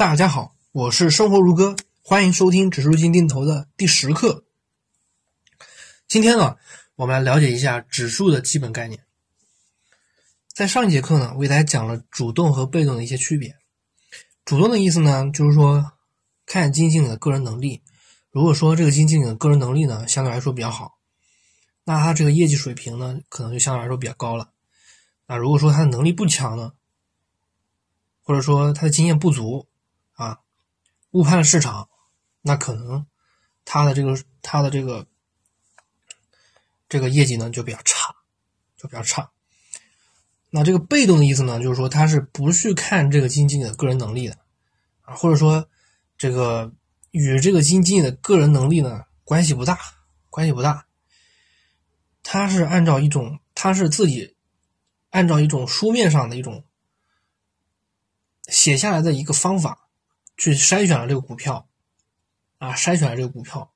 大家好，我是生活如歌，欢迎收听指数基金定投的第十课。今天呢，我们来了解一下指数的基本概念。在上一节课呢，为大家讲了主动和被动的一些区别。主动的意思呢，就是说看基金经理的个人能力。如果说这个基金经理的个人能力呢，相对来说比较好，那他这个业绩水平呢，可能就相对来说比较高了。那如果说他的能力不强呢，或者说他的经验不足啊，误判了市场，那可能他的这个他的这个这个业绩呢就比较差，就比较差。那这个被动的意思呢，就是说他是不去看这个基金经理的个人能力的啊，或者说这个。与这个基金经理的个人能力呢关系不大，关系不大。他是按照一种，他是自己按照一种书面上的一种写下来的一个方法去筛选了这个股票，啊，筛选了这个股票，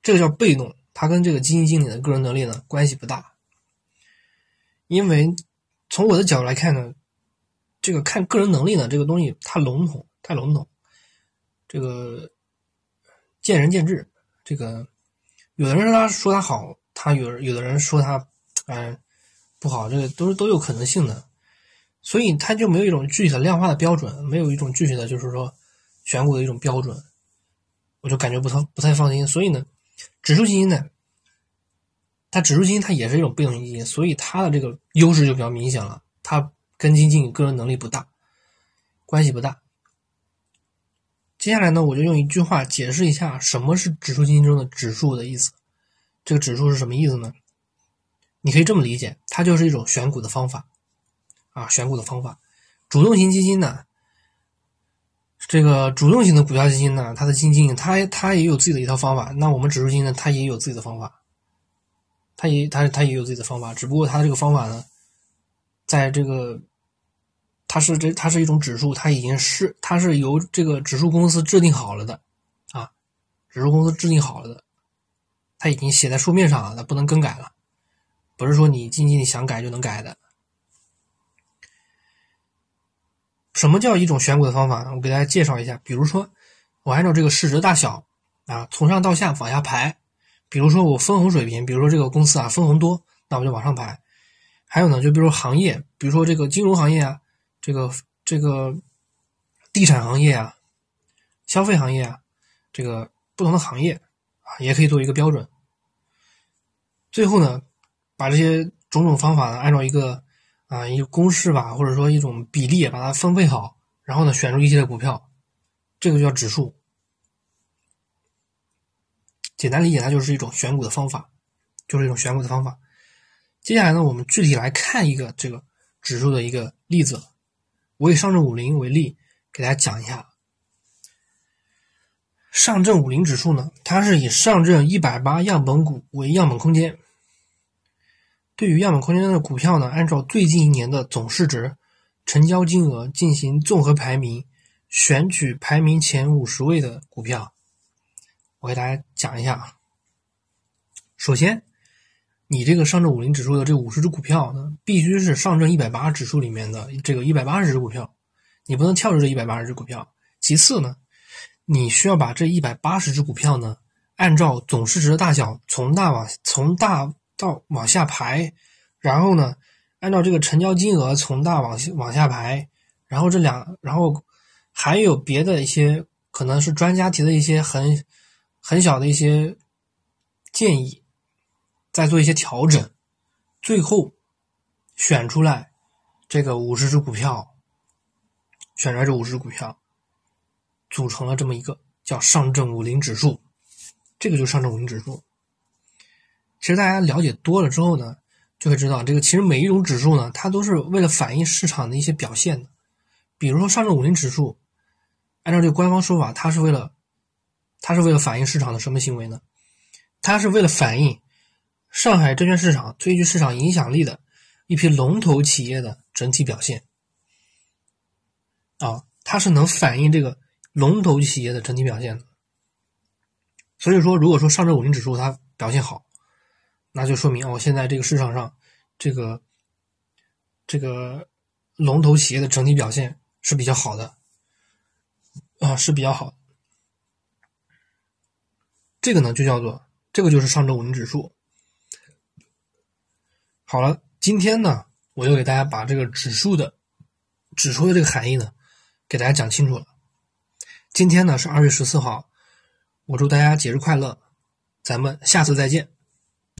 这个叫被动，它跟这个基金经理的个人能力呢关系不大。因为从我的角度来看呢，这个看个人能力呢这个东西太笼统，太笼统。这个见仁见智，这个有的人他说他好，他有有的人说他嗯不好，这个都是都有可能性的，所以它就没有一种具体的量化的标准，没有一种具体的就是说选股的一种标准，我就感觉不太不太放心。所以呢，指数基金呢，它指数基金它也是一种被动基金，所以它的这个优势就比较明显了，它跟基金经理个人能力不大，关系不大。接下来呢，我就用一句话解释一下什么是指数基金中的指数的意思。这个指数是什么意思呢？你可以这么理解，它就是一种选股的方法啊，选股的方法。主动型基金呢，这个主动型的股票基金呢，它的基金经理他他也有自己的一套方法。那我们指数基金呢，它也有自己的方法，它也它它也有自己的方法，只不过它这个方法呢，在这个。它是这，它是一种指数，它已经是，它是由这个指数公司制定好了的，啊，指数公司制定好了的，它已经写在书面上了，它不能更改了，不是说你基金经理想改就能改的。什么叫一种选股的方法呢？我给大家介绍一下，比如说，我按照这个市值大小啊，从上到下往下排，比如说我分红水平，比如说这个公司啊分红多，那我就往上排。还有呢，就比如行业，比如说这个金融行业啊。这个这个地产行业啊，消费行业啊，这个不同的行业啊，也可以做一个标准。最后呢，把这些种种方法呢，按照一个啊一个公式吧，或者说一种比例，把它分配好，然后呢，选出一些股票，这个叫指数。简单理解，它就是一种选股的方法，就是一种选股的方法。接下来呢，我们具体来看一个这个指数的一个例子。我以上证五零为例，给大家讲一下。上证五零指数呢，它是以上证一百八样本股为样本空间。对于样本空间的股票呢，按照最近一年的总市值、成交金额进行综合排名，选取排名前五十位的股票。我给大家讲一下啊。首先。你这个上证五零指数的这五十只股票呢，必须是上证一百八指数里面的这个一百八十只股票，你不能跳出这一百八十只股票。其次呢，你需要把这一百八十只股票呢，按照总市值的大小从大往从大到往下排，然后呢，按照这个成交金额从大往下往下排，然后这两，然后还有别的一些可能是专家提的一些很很小的一些建议。再做一些调整，最后选出来这个五十只股票，选出来这五十只股票，组成了这么一个叫上证五零指数。这个就上证五零指数。其实大家了解多了之后呢，就会知道这个其实每一种指数呢，它都是为了反映市场的一些表现的。比如说上证五零指数，按照这个官方说法，它是为了它是为了反映市场的什么行为呢？它是为了反映。上海证券市场最具市场影响力的一批龙头企业的整体表现，啊，它是能反映这个龙头企业的整体表现的。所以说，如果说上证五零指数它表现好，那就说明哦，现在这个市场上这个这个龙头企业的整体表现是比较好的。啊是比较好。这个呢就叫做这个就是上证五零指数。好了，今天呢我就给大家把这个指数的指数的这个含义呢给大家讲清楚了。今天呢是二月十四号，我祝大家节日快乐，咱们下次再见。